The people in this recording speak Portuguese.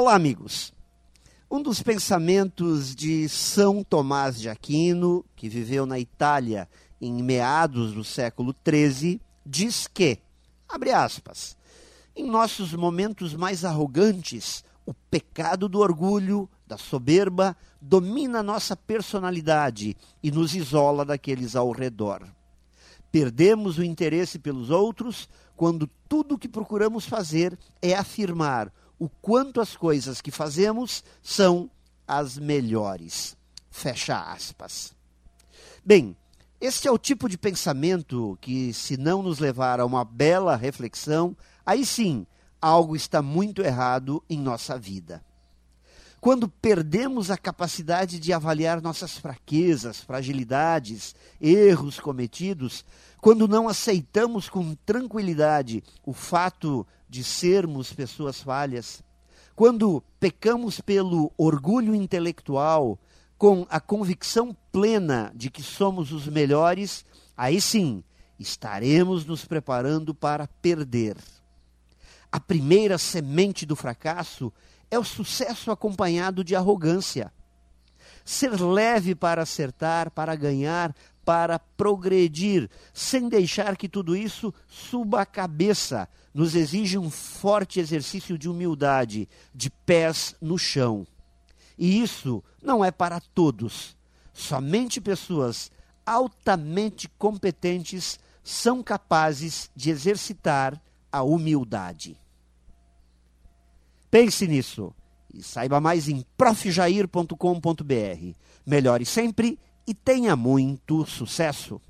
Olá, amigos. Um dos pensamentos de São Tomás de Aquino, que viveu na Itália em meados do século XIII, diz que, abre aspas, em nossos momentos mais arrogantes, o pecado do orgulho, da soberba, domina nossa personalidade e nos isola daqueles ao redor. Perdemos o interesse pelos outros quando tudo o que procuramos fazer é afirmar o quanto as coisas que fazemos são as melhores. Fecha aspas. Bem, este é o tipo de pensamento que, se não nos levar a uma bela reflexão, aí sim algo está muito errado em nossa vida. Quando perdemos a capacidade de avaliar nossas fraquezas, fragilidades, erros cometidos, quando não aceitamos com tranquilidade o fato de sermos pessoas falhas, quando pecamos pelo orgulho intelectual, com a convicção plena de que somos os melhores, aí sim estaremos nos preparando para perder. A primeira semente do fracasso é o sucesso acompanhado de arrogância. Ser leve para acertar, para ganhar, para progredir, sem deixar que tudo isso suba a cabeça, nos exige um forte exercício de humildade, de pés no chão. E isso não é para todos. Somente pessoas altamente competentes são capazes de exercitar a humildade. Pense nisso e saiba mais em profjair.com.br. Melhore sempre e tenha muito sucesso!